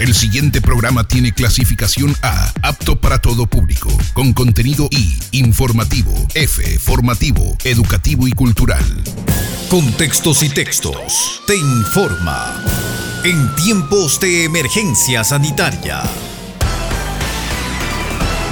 El siguiente programa tiene clasificación A, apto para todo público, con contenido I, informativo, F, formativo, educativo y cultural. Contextos y textos. Te informa. En tiempos de emergencia sanitaria.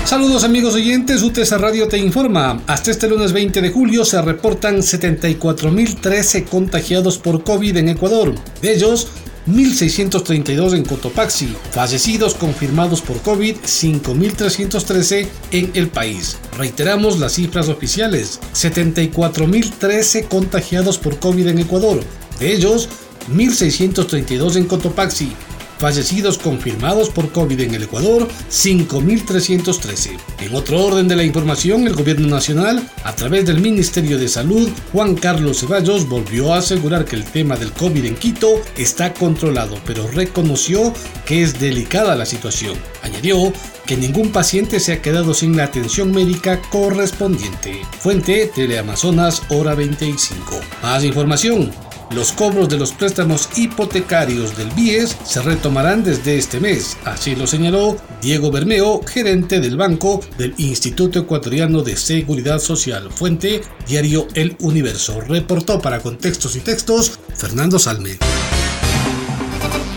Saludos amigos oyentes, UTESA Radio te informa. Hasta este lunes 20 de julio se reportan 74.013 contagiados por COVID en Ecuador. De ellos, 1.632 en Cotopaxi. Fallecidos confirmados por COVID, 5.313 en el país. Reiteramos las cifras oficiales. 74.013 contagiados por COVID en Ecuador. De ellos, 1.632 en Cotopaxi, Fallecidos confirmados por COVID en el Ecuador, 5.313. En otro orden de la información, el Gobierno Nacional, a través del Ministerio de Salud, Juan Carlos Ceballos volvió a asegurar que el tema del COVID en Quito está controlado, pero reconoció que es delicada la situación. Añadió que ningún paciente se ha quedado sin la atención médica correspondiente. Fuente Teleamazonas, hora 25. Más información los cobros de los préstamos hipotecarios del BIES se retomarán desde este mes, así lo señaló Diego Bermeo, gerente del banco del Instituto Ecuatoriano de Seguridad Social. Fuente, diario El Universo. Reportó para Contextos y Textos Fernando Salme.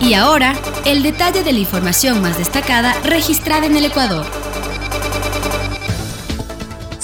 Y ahora, el detalle de la información más destacada registrada en el Ecuador.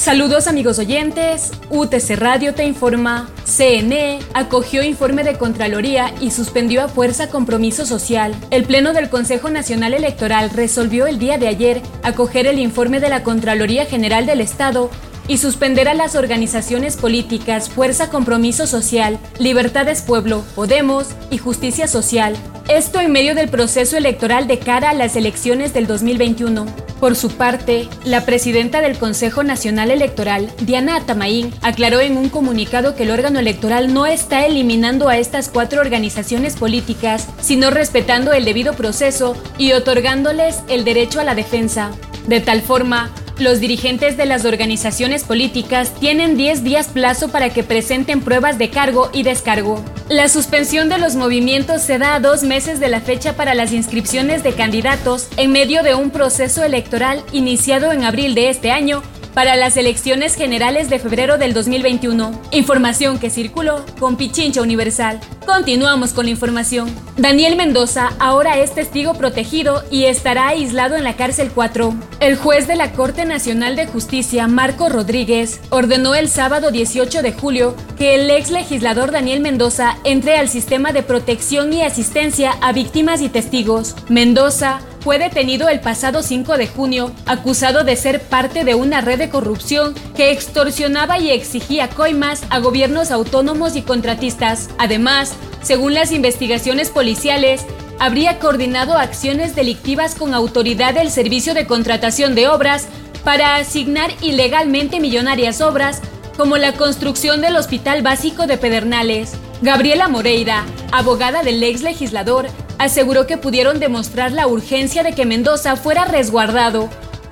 Saludos amigos oyentes, UTC Radio te informa, CNE acogió informe de Contraloría y suspendió a fuerza compromiso social. El Pleno del Consejo Nacional Electoral resolvió el día de ayer acoger el informe de la Contraloría General del Estado y suspender a las organizaciones políticas Fuerza Compromiso Social, Libertades Pueblo, Podemos y Justicia Social. Esto en medio del proceso electoral de cara a las elecciones del 2021. Por su parte, la presidenta del Consejo Nacional Electoral, Diana Atamaín, aclaró en un comunicado que el órgano electoral no está eliminando a estas cuatro organizaciones políticas, sino respetando el debido proceso y otorgándoles el derecho a la defensa. De tal forma, los dirigentes de las organizaciones políticas tienen 10 días plazo para que presenten pruebas de cargo y descargo. La suspensión de los movimientos se da a dos meses de la fecha para las inscripciones de candidatos en medio de un proceso electoral iniciado en abril de este año para las elecciones generales de febrero del 2021. Información que circuló con Pichincha Universal. Continuamos con la información. Daniel Mendoza ahora es testigo protegido y estará aislado en la cárcel 4. El juez de la Corte Nacional de Justicia, Marco Rodríguez, ordenó el sábado 18 de julio que el ex legislador Daniel Mendoza entre al sistema de protección y asistencia a víctimas y testigos. Mendoza fue detenido el pasado 5 de junio, acusado de ser parte de una red de corrupción que extorsionaba y exigía coimas a gobiernos autónomos y contratistas. Además, según las investigaciones policiales, habría coordinado acciones delictivas con autoridad del Servicio de Contratación de Obras para asignar ilegalmente millonarias obras como la construcción del Hospital Básico de Pedernales. Gabriela Moreira, abogada del ex legislador, aseguró que pudieron demostrar la urgencia de que Mendoza fuera resguardado.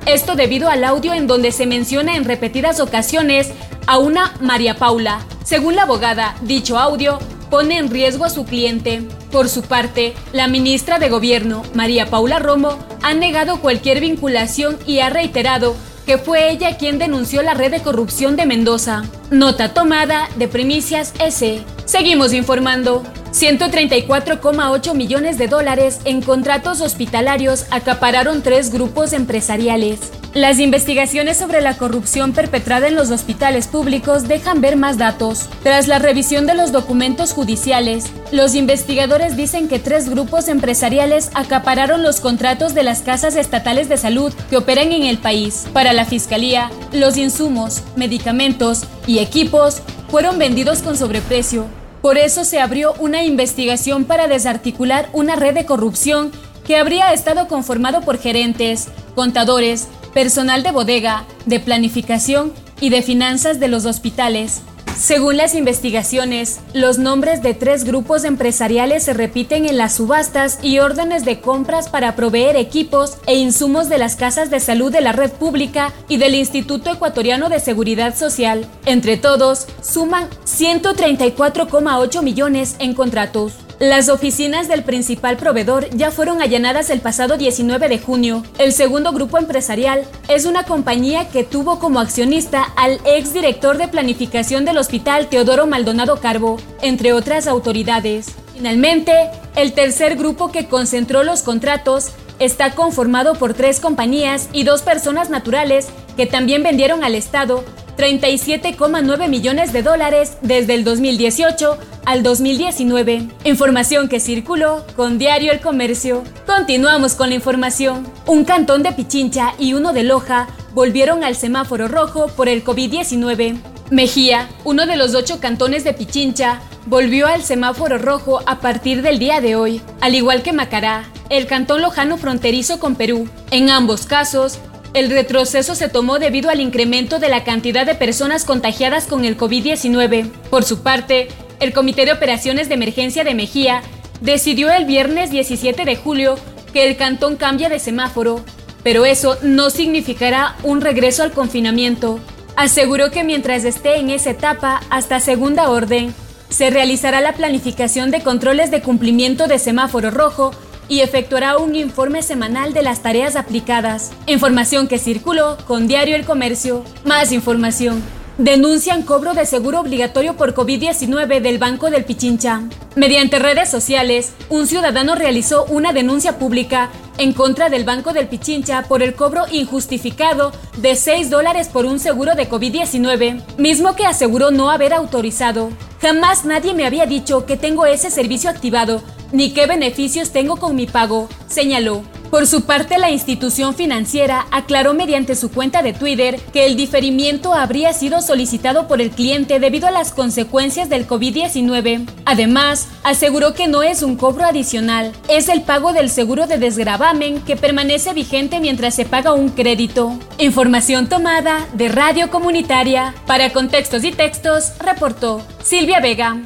Esto debido al audio en donde se menciona en repetidas ocasiones a una María Paula. Según la abogada, dicho audio pone en riesgo a su cliente. Por su parte, la ministra de Gobierno, María Paula Romo, ha negado cualquier vinculación y ha reiterado que fue ella quien denunció la red de corrupción de Mendoza. Nota tomada de Primicias S. Seguimos informando. 134,8 millones de dólares en contratos hospitalarios acapararon tres grupos empresariales. Las investigaciones sobre la corrupción perpetrada en los hospitales públicos dejan ver más datos. Tras la revisión de los documentos judiciales, los investigadores dicen que tres grupos empresariales acapararon los contratos de las casas estatales de salud que operan en el país. Para la Fiscalía, los insumos, medicamentos y equipos fueron vendidos con sobreprecio por eso se abrió una investigación para desarticular una red de corrupción que habría estado conformado por gerentes, contadores, personal de bodega, de planificación y de finanzas de los hospitales. Según las investigaciones, los nombres de tres grupos empresariales se repiten en las subastas y órdenes de compras para proveer equipos e insumos de las casas de salud de la red pública y del Instituto Ecuatoriano de Seguridad Social. Entre todos, suman 134,8 millones en contratos. Las oficinas del principal proveedor ya fueron allanadas el pasado 19 de junio. El segundo grupo empresarial es una compañía que tuvo como accionista al exdirector de planificación del hospital Teodoro Maldonado Carbo, entre otras autoridades. Finalmente, el tercer grupo que concentró los contratos está conformado por tres compañías y dos personas naturales que también vendieron al Estado 37,9 millones de dólares desde el 2018 al 2019. Información que circuló con Diario El Comercio. Continuamos con la información. Un cantón de Pichincha y uno de Loja volvieron al semáforo rojo por el COVID-19. Mejía, uno de los ocho cantones de Pichincha, volvió al semáforo rojo a partir del día de hoy, al igual que Macará, el cantón lojano fronterizo con Perú. En ambos casos, el retroceso se tomó debido al incremento de la cantidad de personas contagiadas con el COVID-19. Por su parte, el Comité de Operaciones de Emergencia de Mejía decidió el viernes 17 de julio que el cantón cambia de semáforo, pero eso no significará un regreso al confinamiento. Aseguró que mientras esté en esa etapa, hasta segunda orden, se realizará la planificación de controles de cumplimiento de semáforo rojo y efectuará un informe semanal de las tareas aplicadas. Información que circuló con Diario El Comercio. Más información. Denuncian cobro de seguro obligatorio por COVID-19 del Banco del Pichincha. Mediante redes sociales, un ciudadano realizó una denuncia pública en contra del Banco del Pichincha por el cobro injustificado de 6 dólares por un seguro de COVID-19, mismo que aseguró no haber autorizado. Jamás nadie me había dicho que tengo ese servicio activado ni qué beneficios tengo con mi pago, señaló. Por su parte, la institución financiera aclaró mediante su cuenta de Twitter que el diferimiento habría sido solicitado por el cliente debido a las consecuencias del COVID-19. Además, aseguró que no es un cobro adicional, es el pago del seguro de desgravamen que permanece vigente mientras se paga un crédito. Información tomada de Radio Comunitaria. Para contextos y textos, reportó Silvia Vega.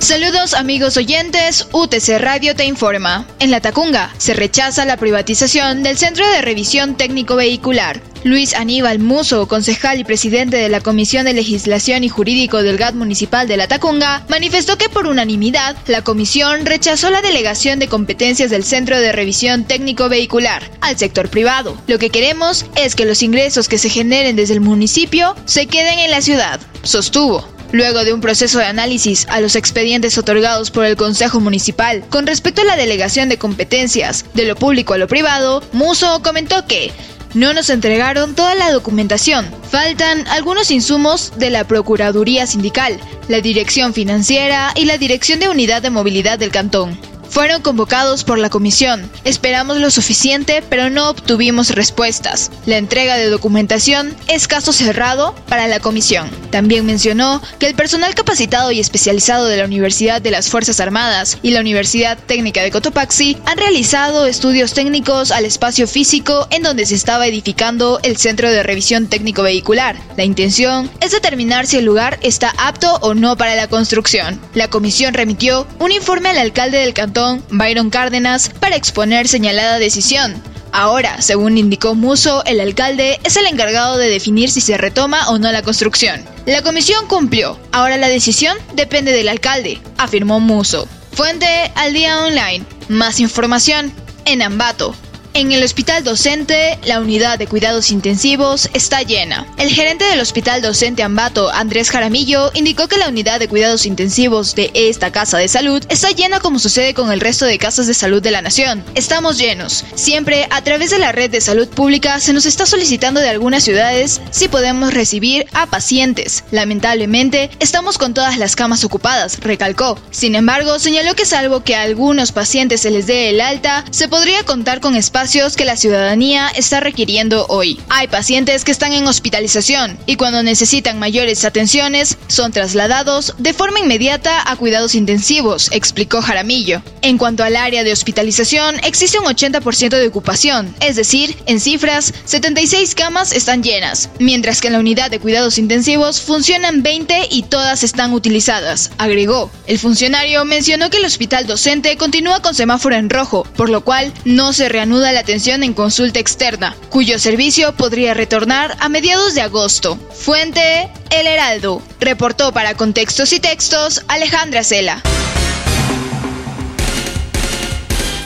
Saludos amigos oyentes, UTC Radio te informa. En La Tacunga se rechaza la privatización del Centro de Revisión Técnico Vehicular. Luis Aníbal Muso, concejal y presidente de la Comisión de Legislación y Jurídico del GAT Municipal de La Tacunga, manifestó que por unanimidad la comisión rechazó la delegación de competencias del Centro de Revisión Técnico Vehicular al sector privado. Lo que queremos es que los ingresos que se generen desde el municipio se queden en la ciudad, sostuvo. Luego de un proceso de análisis a los expedientes otorgados por el Consejo Municipal con respecto a la delegación de competencias de lo público a lo privado, Muso comentó que no nos entregaron toda la documentación. Faltan algunos insumos de la Procuraduría Sindical, la Dirección Financiera y la Dirección de Unidad de Movilidad del Cantón. Fueron convocados por la comisión. Esperamos lo suficiente, pero no obtuvimos respuestas. La entrega de documentación es caso cerrado para la comisión. También mencionó que el personal capacitado y especializado de la Universidad de las Fuerzas Armadas y la Universidad Técnica de Cotopaxi han realizado estudios técnicos al espacio físico en donde se estaba edificando el Centro de Revisión Técnico Vehicular. La intención es determinar si el lugar está apto o no para la construcción. La comisión remitió un informe al alcalde del cantón Byron Cárdenas, para exponer señalada decisión. Ahora, según indicó Muso, el alcalde es el encargado de definir si se retoma o no la construcción. La comisión cumplió. Ahora la decisión depende del alcalde, afirmó Muso. Fuente al día online. Más información en Ambato. En el hospital docente, la unidad de cuidados intensivos está llena. El gerente del hospital docente Ambato, Andrés Jaramillo, indicó que la unidad de cuidados intensivos de esta casa de salud está llena como sucede con el resto de casas de salud de la nación. Estamos llenos. Siempre a través de la red de salud pública se nos está solicitando de algunas ciudades si podemos recibir a pacientes. Lamentablemente, estamos con todas las camas ocupadas, recalcó. Sin embargo, señaló que salvo que a algunos pacientes se les dé el alta, se podría contar con espacio que la ciudadanía está requiriendo hoy. Hay pacientes que están en hospitalización y cuando necesitan mayores atenciones son trasladados de forma inmediata a cuidados intensivos, explicó Jaramillo. En cuanto al área de hospitalización, existe un 80% de ocupación, es decir, en cifras, 76 camas están llenas, mientras que en la unidad de cuidados intensivos funcionan 20 y todas están utilizadas, agregó. El funcionario mencionó que el hospital docente continúa con semáforo en rojo, por lo cual no se reanuda la atención en consulta externa, cuyo servicio podría retornar a mediados de agosto. Fuente El Heraldo. Reportó para Contextos y Textos Alejandra Cela.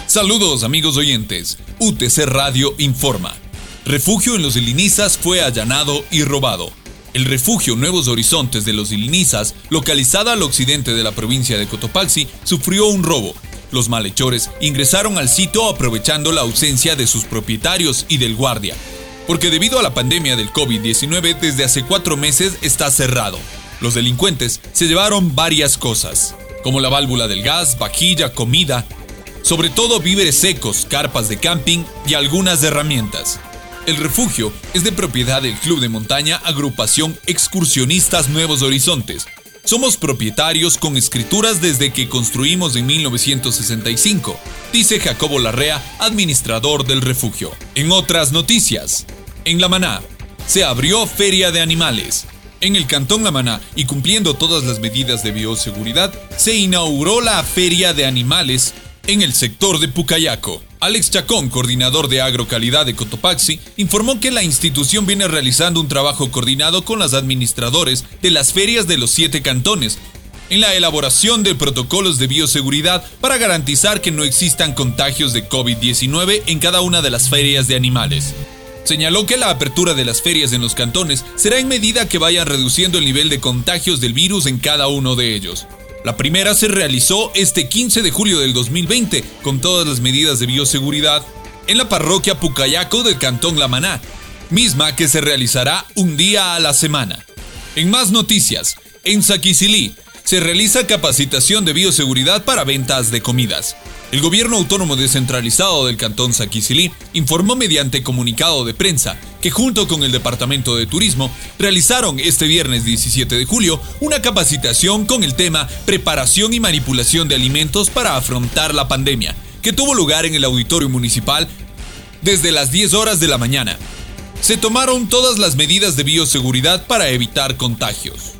Saludos amigos oyentes. UTC Radio informa. Refugio en los Ilinizas fue allanado y robado. El refugio Nuevos Horizontes de los Ilinizas, localizada al occidente de la provincia de Cotopaxi, sufrió un robo. Los malhechores ingresaron al sitio aprovechando la ausencia de sus propietarios y del guardia, porque debido a la pandemia del COVID-19 desde hace cuatro meses está cerrado. Los delincuentes se llevaron varias cosas, como la válvula del gas, vajilla, comida, sobre todo víveres secos, carpas de camping y algunas herramientas. El refugio es de propiedad del Club de Montaña Agrupación Excursionistas Nuevos Horizontes. Somos propietarios con escrituras desde que construimos en 1965, dice Jacobo Larrea, administrador del refugio. En otras noticias, en La Maná, se abrió Feria de Animales. En el Cantón La Maná, y cumpliendo todas las medidas de bioseguridad, se inauguró la Feria de Animales en el sector de Pucayaco. Alex Chacón, coordinador de agrocalidad de Cotopaxi, informó que la institución viene realizando un trabajo coordinado con los administradores de las ferias de los siete cantones en la elaboración de protocolos de bioseguridad para garantizar que no existan contagios de COVID-19 en cada una de las ferias de animales. Señaló que la apertura de las ferias en los cantones será en medida que vayan reduciendo el nivel de contagios del virus en cada uno de ellos. La primera se realizó este 15 de julio del 2020 con todas las medidas de bioseguridad en la parroquia Pucayaco del Cantón La Maná, misma que se realizará un día a la semana. En más noticias, en Saquicilí se realiza capacitación de bioseguridad para ventas de comidas. El gobierno autónomo descentralizado del Cantón Saquicilí informó mediante comunicado de prensa que junto con el Departamento de Turismo realizaron este viernes 17 de julio una capacitación con el tema Preparación y manipulación de alimentos para afrontar la pandemia, que tuvo lugar en el auditorio municipal desde las 10 horas de la mañana. Se tomaron todas las medidas de bioseguridad para evitar contagios.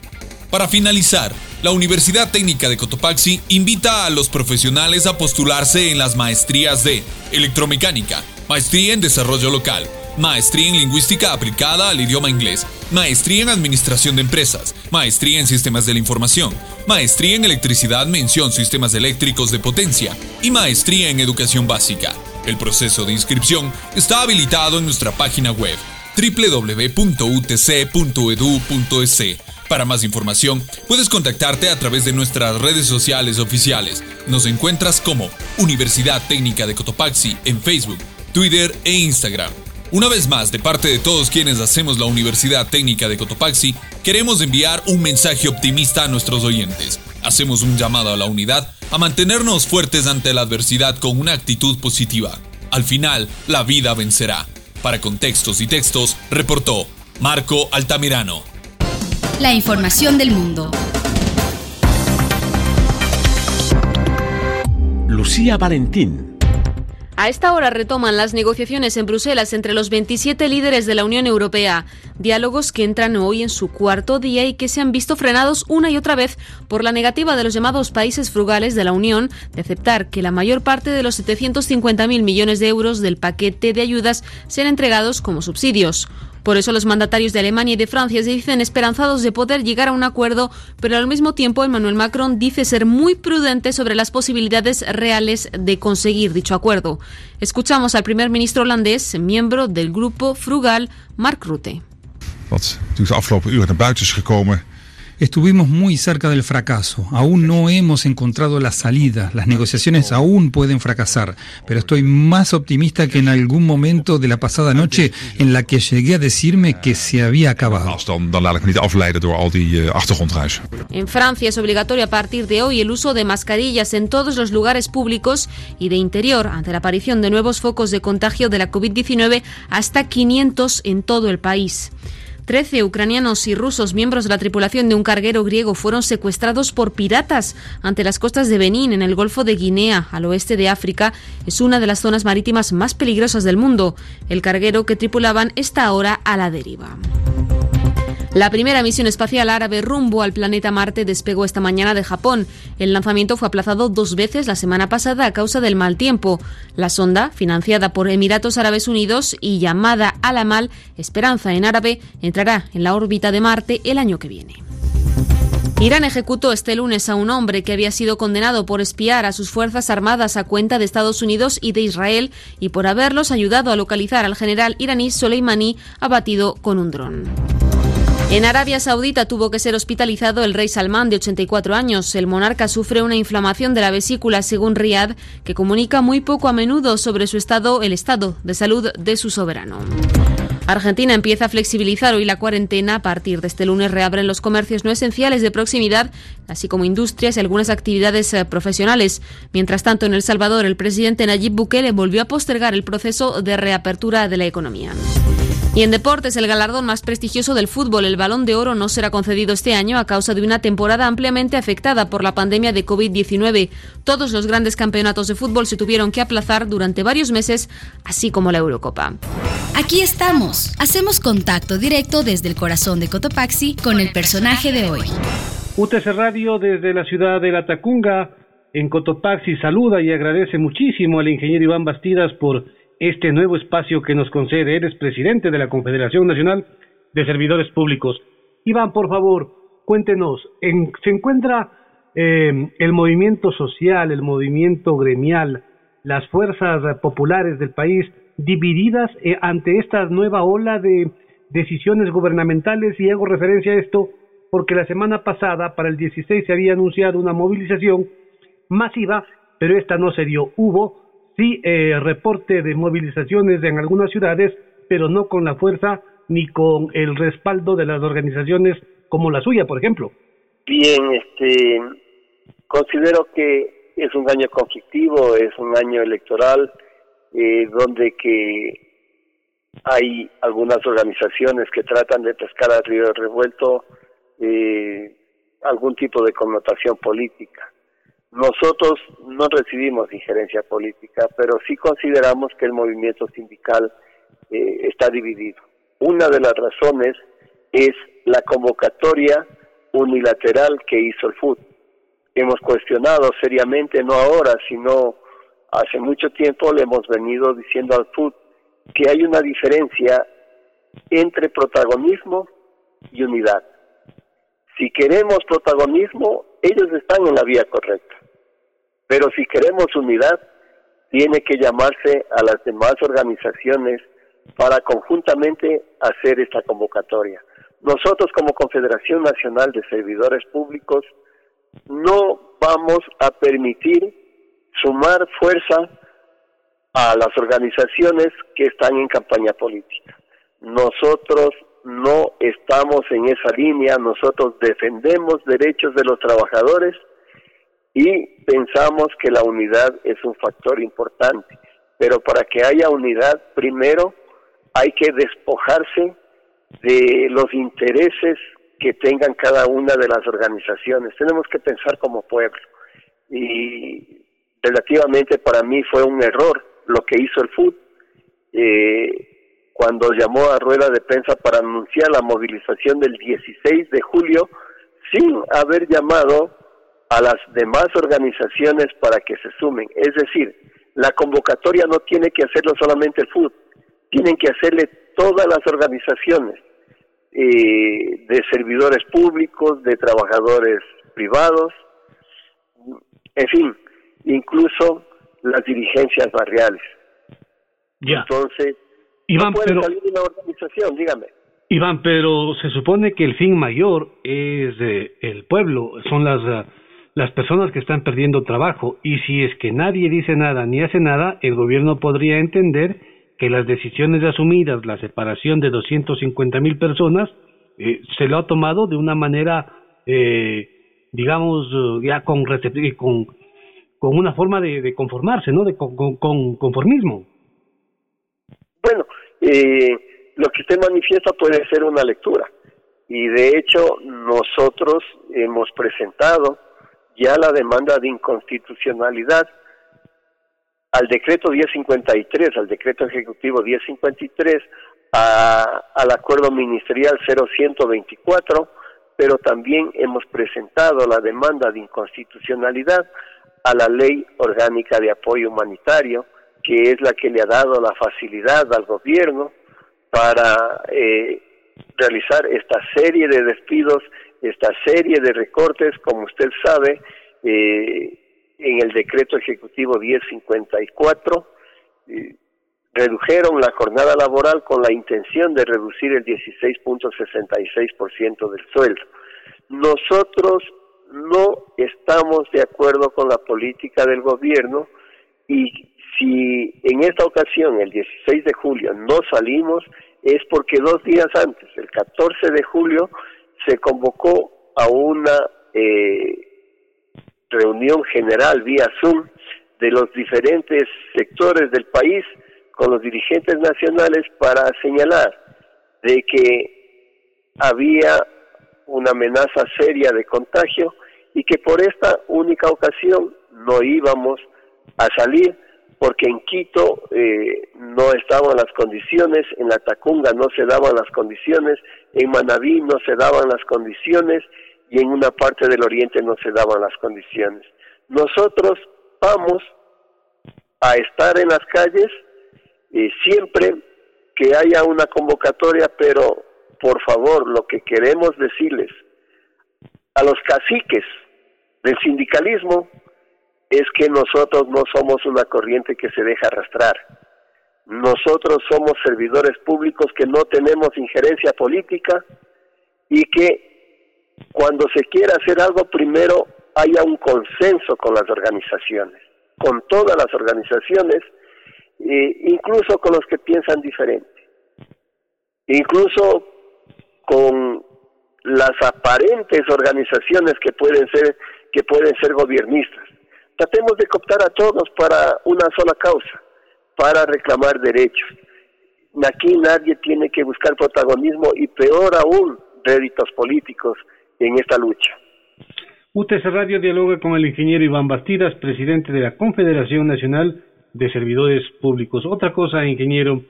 Para finalizar, la Universidad Técnica de Cotopaxi invita a los profesionales a postularse en las maestrías de electromecánica, maestría en desarrollo local, maestría en lingüística aplicada al idioma inglés, maestría en administración de empresas, maestría en sistemas de la información, maestría en electricidad mención sistemas eléctricos de potencia y maestría en educación básica. El proceso de inscripción está habilitado en nuestra página web www.utc.edu.es para más información, puedes contactarte a través de nuestras redes sociales oficiales. Nos encuentras como Universidad Técnica de Cotopaxi en Facebook, Twitter e Instagram. Una vez más, de parte de todos quienes hacemos la Universidad Técnica de Cotopaxi, queremos enviar un mensaje optimista a nuestros oyentes. Hacemos un llamado a la unidad a mantenernos fuertes ante la adversidad con una actitud positiva. Al final, la vida vencerá. Para contextos y textos, reportó Marco Altamirano la información del mundo. Lucía Valentín. A esta hora retoman las negociaciones en Bruselas entre los 27 líderes de la Unión Europea, diálogos que entran hoy en su cuarto día y que se han visto frenados una y otra vez por la negativa de los llamados países frugales de la Unión de aceptar que la mayor parte de los 750.000 millones de euros del paquete de ayudas sean entregados como subsidios. Por eso los mandatarios de Alemania y de Francia se dicen esperanzados de poder llegar a un acuerdo, pero al mismo tiempo Emmanuel Macron dice ser muy prudente sobre las posibilidades reales de conseguir dicho acuerdo. Escuchamos al primer ministro holandés, miembro del grupo frugal, Mark Rutte. Estuvimos muy cerca del fracaso. Aún no hemos encontrado la salida. Las negociaciones aún pueden fracasar. Pero estoy más optimista que en algún momento de la pasada noche en la que llegué a decirme que se había acabado. En Francia es obligatorio a partir de hoy el uso de mascarillas en todos los lugares públicos y de interior ante la aparición de nuevos focos de contagio de la COVID-19 hasta 500 en todo el país. Trece ucranianos y rusos, miembros de la tripulación de un carguero griego, fueron secuestrados por piratas ante las costas de Benín, en el Golfo de Guinea, al oeste de África. Es una de las zonas marítimas más peligrosas del mundo. El carguero que tripulaban está ahora a la deriva. La primera misión espacial árabe rumbo al planeta Marte despegó esta mañana de Japón. El lanzamiento fue aplazado dos veces la semana pasada a causa del mal tiempo. La sonda, financiada por Emiratos Árabes Unidos y llamada Alamal, Esperanza en árabe, entrará en la órbita de Marte el año que viene. Irán ejecutó este lunes a un hombre que había sido condenado por espiar a sus Fuerzas Armadas a cuenta de Estados Unidos y de Israel y por haberlos ayudado a localizar al general iraní Soleimani abatido con un dron. En Arabia Saudita tuvo que ser hospitalizado el rey Salmán, de 84 años. El monarca sufre una inflamación de la vesícula, según Riyadh, que comunica muy poco a menudo sobre su estado, el estado de salud de su soberano. Argentina empieza a flexibilizar hoy la cuarentena. A partir de este lunes reabren los comercios no esenciales de proximidad, así como industrias y algunas actividades eh, profesionales. Mientras tanto, en El Salvador, el presidente Nayib Bukele volvió a postergar el proceso de reapertura de la economía. Y en deportes, el galardón más prestigioso del fútbol, el Balón de Oro, no será concedido este año a causa de una temporada ampliamente afectada por la pandemia de COVID-19. Todos los grandes campeonatos de fútbol se tuvieron que aplazar durante varios meses, así como la Eurocopa. Aquí estamos. Hacemos contacto directo desde el corazón de Cotopaxi con el personaje de hoy. UTC Radio desde la ciudad de La Tacunga, en Cotopaxi, saluda y agradece muchísimo al ingeniero Iván Bastidas por este nuevo espacio que nos concede. Eres presidente de la Confederación Nacional de Servidores Públicos. Iván, por favor, cuéntenos, en, ¿se encuentra eh, el movimiento social, el movimiento gremial, las fuerzas populares del país divididas eh, ante esta nueva ola de decisiones gubernamentales? Y hago referencia a esto porque la semana pasada, para el 16, se había anunciado una movilización masiva, pero esta no se dio. Hubo sí eh, reporte de movilizaciones en algunas ciudades, pero no con la fuerza ni con el respaldo de las organizaciones como la suya, por ejemplo. Bien, este, considero que es un año conflictivo, es un año electoral, eh, donde que hay algunas organizaciones que tratan de pescar al río revuelto eh, algún tipo de connotación política. Nosotros no recibimos injerencia política, pero sí consideramos que el movimiento sindical eh, está dividido. Una de las razones es la convocatoria unilateral que hizo el FUT. Hemos cuestionado seriamente, no ahora, sino hace mucho tiempo, le hemos venido diciendo al FUT que hay una diferencia entre protagonismo y unidad. Si queremos protagonismo, ellos están en la vía correcta. Pero si queremos unidad, tiene que llamarse a las demás organizaciones para conjuntamente hacer esta convocatoria. Nosotros como Confederación Nacional de Servidores Públicos no vamos a permitir sumar fuerza a las organizaciones que están en campaña política. Nosotros no estamos en esa línea, nosotros defendemos derechos de los trabajadores y pensamos que la unidad es un factor importante. Pero para que haya unidad, primero hay que despojarse de los intereses que tengan cada una de las organizaciones. Tenemos que pensar como pueblo. Y relativamente para mí fue un error lo que hizo el FUT eh, cuando llamó a rueda de prensa para anunciar la movilización del 16 de julio sin haber llamado a las demás organizaciones para que se sumen. Es decir, la convocatoria no tiene que hacerlo solamente el FUD, tienen que hacerle todas las organizaciones eh, de servidores públicos, de trabajadores privados, en fin, incluso las dirigencias barriales. Ya. Entonces, Iván, no puede pero... salir una organización, dígame. Iván, pero se supone que el fin mayor es eh, el pueblo, son las uh, las personas que están perdiendo trabajo y si es que nadie dice nada ni hace nada, el gobierno podría entender que las decisiones asumidas, la separación de 250 mil personas, eh, se lo ha tomado de una manera, eh, digamos, ya con, con, con una forma de, de conformarse, ¿no? De con, con conformismo. Bueno, eh, lo que usted manifiesta puede ser una lectura y de hecho nosotros hemos presentado ya la demanda de inconstitucionalidad. Al decreto 1053, al decreto ejecutivo 1053, al acuerdo ministerial 0124, pero también hemos presentado la demanda de inconstitucionalidad a la ley orgánica de apoyo humanitario, que es la que le ha dado la facilidad al gobierno para eh, realizar esta serie de despidos, esta serie de recortes, como usted sabe, eh, en el decreto ejecutivo 1054, eh, redujeron la jornada laboral con la intención de reducir el 16.66% del sueldo. Nosotros no estamos de acuerdo con la política del gobierno y si en esta ocasión, el 16 de julio, no salimos, es porque dos días antes, el 14 de julio, se convocó a una eh, reunión general vía Zoom de los diferentes sectores del país con los dirigentes nacionales para señalar de que había una amenaza seria de contagio y que por esta única ocasión no íbamos a salir porque en Quito eh, no estaban las condiciones, en la Tacunga no se daban las condiciones, en Manabí no se daban las condiciones y en una parte del oriente no se daban las condiciones. Nosotros vamos a estar en las calles eh, siempre que haya una convocatoria, pero por favor, lo que queremos decirles a los caciques del sindicalismo es que nosotros no somos una corriente que se deja arrastrar. Nosotros somos servidores públicos que no tenemos injerencia política y que cuando se quiera hacer algo, primero haya un consenso con las organizaciones, con todas las organizaciones, eh, incluso con los que piensan diferente, incluso con las aparentes organizaciones que pueden ser que pueden ser gobiernistas. Tratemos de cooptar a todos para una sola causa, para reclamar derechos. Aquí nadie tiene que buscar protagonismo y peor aún réditos políticos en esta lucha. UTC Radio dialoga con el ingeniero Iván Bastidas, presidente de la Confederación Nacional de servidores públicos. Otra cosa, ingeniero,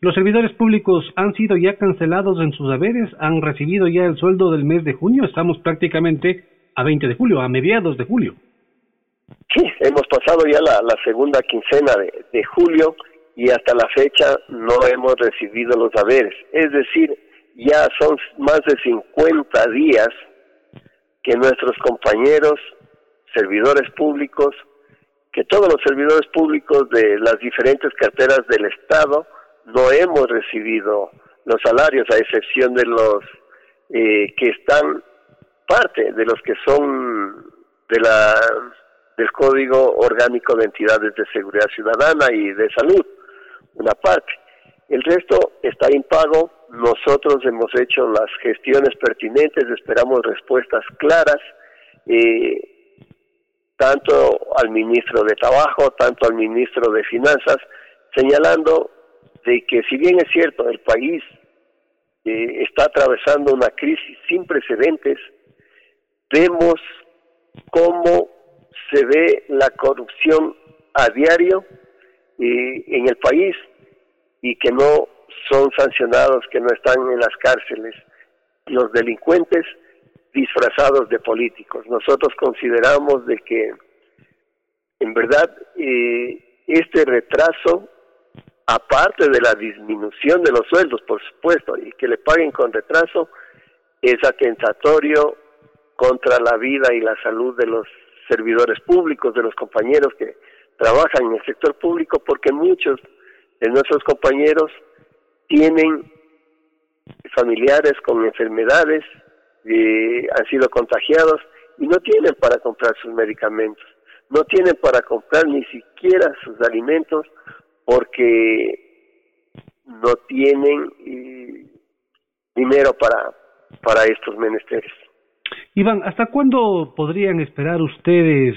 los servidores públicos han sido ya cancelados en sus haberes, han recibido ya el sueldo del mes de junio, estamos prácticamente a 20 de julio, a mediados de julio. Sí, hemos pasado ya la, segunda quincena de, de julio y hasta la fecha no hemos recibido los haberes. Es decir, ya son más de 50 días que nuestros compañeros servidores públicos que todos los servidores públicos de las diferentes carteras del Estado no hemos recibido los salarios, a excepción de los eh, que están parte de los que son de la del Código Orgánico de Entidades de Seguridad Ciudadana y de Salud, una parte. El resto está impago. Nosotros hemos hecho las gestiones pertinentes, esperamos respuestas claras. Eh, tanto al ministro de Trabajo, tanto al ministro de Finanzas, señalando de que si bien es cierto el país eh, está atravesando una crisis sin precedentes, vemos cómo se ve la corrupción a diario en el país y que no son sancionados, que no están en las cárceles los delincuentes disfrazados de políticos. Nosotros consideramos de que en verdad eh, este retraso, aparte de la disminución de los sueldos, por supuesto, y que le paguen con retraso, es atentatorio contra la vida y la salud de los servidores públicos, de los compañeros que trabajan en el sector público, porque muchos de nuestros compañeros tienen familiares con enfermedades, han sido contagiados y no tienen para comprar sus medicamentos, no tienen para comprar ni siquiera sus alimentos porque no tienen eh, dinero para, para estos menesteres. Iván, ¿hasta cuándo podrían esperar ustedes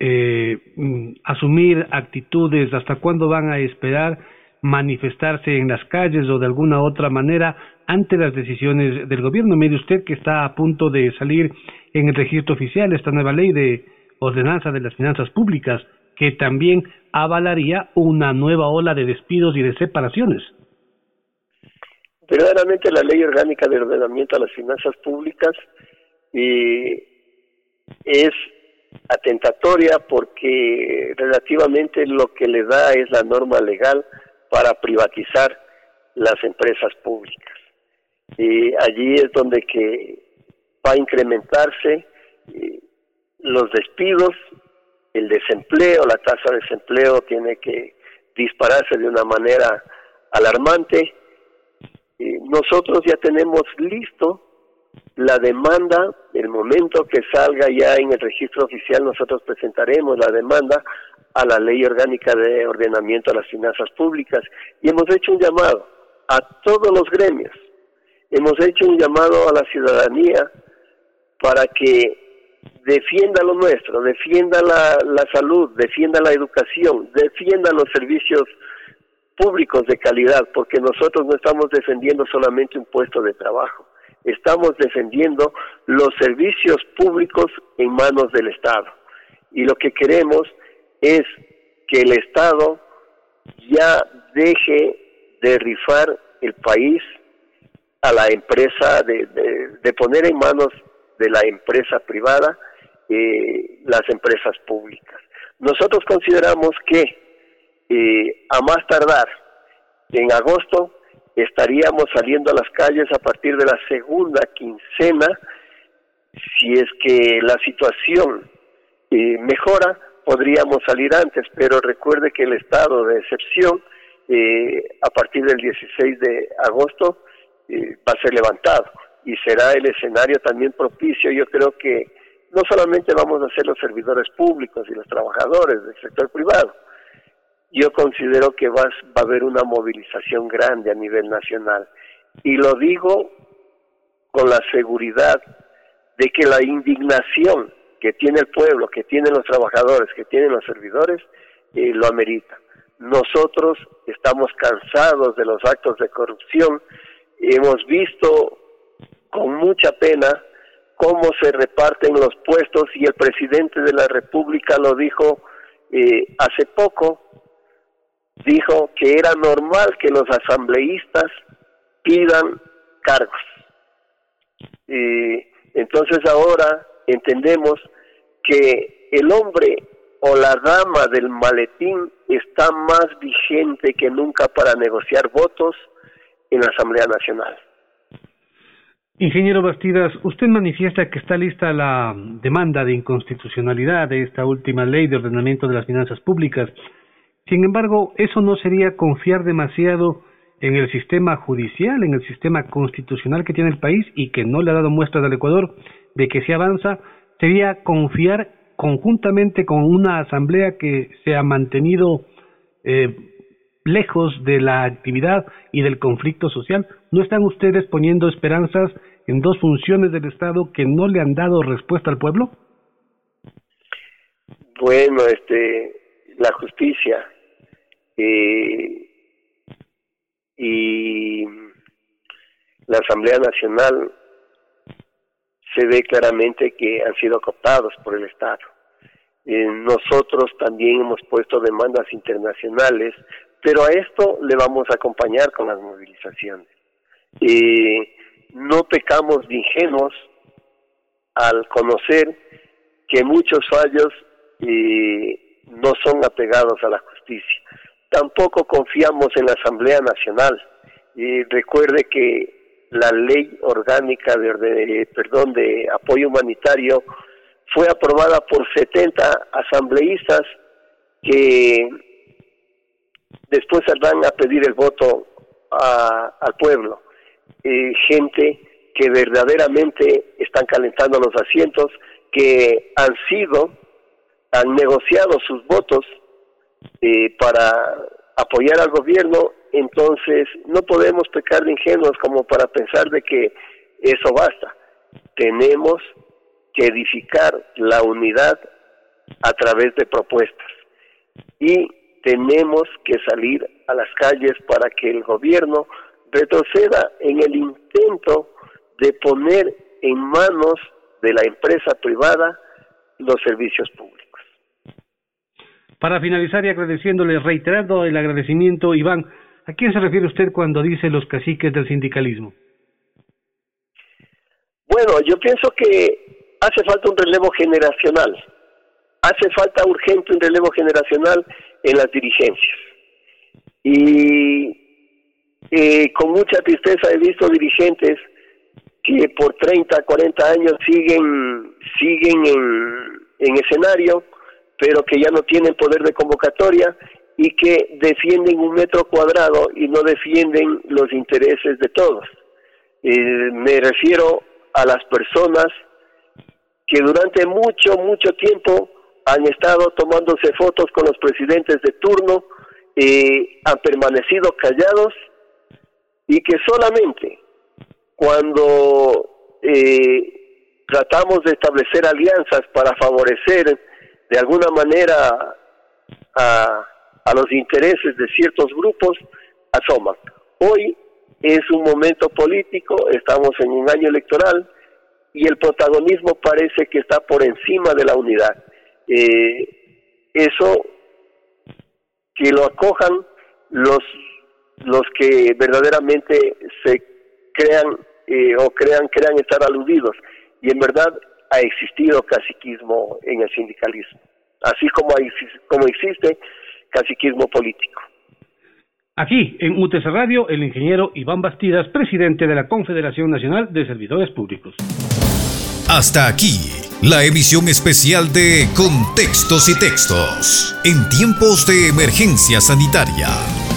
eh, mm, asumir actitudes? ¿Hasta cuándo van a esperar manifestarse en las calles o de alguna otra manera ante las decisiones del gobierno. Mire usted que está a punto de salir en el registro oficial esta nueva ley de ordenanza de las finanzas públicas que también avalaría una nueva ola de despidos y de separaciones. verdaderamente la ley orgánica de ordenamiento a las finanzas públicas es atentatoria porque relativamente lo que le da es la norma legal para privatizar las empresas públicas. Y allí es donde que va a incrementarse eh, los despidos, el desempleo, la tasa de desempleo tiene que dispararse de una manera alarmante. nosotros ya tenemos listo la demanda, el momento que salga ya en el registro oficial, nosotros presentaremos la demanda a la ley orgánica de ordenamiento a las finanzas públicas. Y hemos hecho un llamado a todos los gremios, hemos hecho un llamado a la ciudadanía para que defienda lo nuestro, defienda la, la salud, defienda la educación, defienda los servicios públicos de calidad, porque nosotros no estamos defendiendo solamente un puesto de trabajo, estamos defendiendo los servicios públicos en manos del Estado. Y lo que queremos es que el Estado ya deje de rifar el país a la empresa, de, de, poner en manos de la empresa privada eh, las empresas públicas. Nosotros consideramos que eh, a más tardar en agosto estaríamos saliendo a las calles a partir de la segunda quincena si es que la situación eh, mejora podríamos salir antes, pero recuerde que el estado de excepción eh, a partir del 16 de agosto eh, va a ser levantado y será el escenario también propicio. Yo creo que no solamente vamos a ser los servidores públicos y los trabajadores del sector privado, yo considero que va, a haber una movilización grande a nivel nacional. Y lo digo con la seguridad de que la indignación que tiene el pueblo, que tienen los trabajadores, que tienen los servidores, eh, lo amerita. Nosotros estamos cansados de los actos de corrupción, hemos visto con mucha pena cómo se reparten los puestos y el presidente de la República lo dijo eh, hace poco, dijo que era normal que los asambleístas pidan cargos. Y entonces ahora entendemos que el hombre o la dama del maletín está más vigente que nunca para negociar votos en la Asamblea Nacional. Ingeniero Bastidas, usted manifiesta que está lista la demanda de inconstitucionalidad de esta última ley de ordenamiento de las finanzas públicas. Sin embargo, eso no sería confiar demasiado en el sistema judicial, en el sistema constitucional que tiene el país y que no le ha dado muestras al Ecuador de que se avanza, sería confiar conjuntamente con una asamblea que se ha mantenido eh, lejos de la actividad y del conflicto social. ¿No están ustedes poniendo esperanzas en dos funciones del Estado que no le han dado respuesta al pueblo? Bueno, este, la justicia y la Asamblea Nacional se ve claramente que han sido cooptados por el Estado. Eh, nosotros también hemos puesto demandas internacionales, pero a esto le vamos a acompañar con las movilizaciones. Eh, no pecamos de ingenuos al conocer que muchos fallos eh, no son apegados a la justicia tampoco confiamos en la Asamblea Nacional. Y recuerde que la ley orgánica de, perdón, de apoyo humanitario fue aprobada por 70 asambleístas que después van a pedir el voto al pueblo. Eh, gente que verdaderamente están calentando los asientos, que han sido, han negociado sus votos eh, para apoyar al gobierno, entonces no podemos pecar de ingenuos como para pensar de que eso basta. Tenemos que edificar la unidad a través de propuestas y tenemos que salir a las calles para que el gobierno retroceda en el intento de poner en manos de la empresa privada los servicios públicos. Para finalizar y agradeciéndole, reiterando el agradecimiento, Iván, ¿A quién se refiere usted cuando dice los caciques del sindicalismo? Bueno, yo pienso que hace falta un relevo generacional. Hace falta urgente un relevo generacional en las dirigencias. Y eh, con mucha tristeza he visto dirigentes que por 30, 40 años siguen, siguen en, en escenario, pero que ya no tienen poder de convocatoria y que defienden un metro cuadrado y no defienden los intereses de todos. Eh, me refiero a las personas que durante mucho, mucho tiempo han estado tomándose fotos con los presidentes de turno, eh, han permanecido callados y que solamente cuando eh, tratamos de establecer alianzas para favorecer de alguna manera a, a los intereses de ciertos grupos, asoman. Hoy es un momento político, estamos en un año electoral y el protagonismo parece que está por encima de la unidad. Eh, eso que lo acojan los los que verdaderamente se crean eh, o crean crean estar aludidos y en verdad ha existido caciquismo en el sindicalismo. Así como hay, como existe caciquismo político. Aquí, en UTC Radio, el ingeniero Iván Bastidas, presidente de la Confederación Nacional de Servidores Públicos. Hasta aquí, la emisión especial de Contextos y Textos, en tiempos de emergencia sanitaria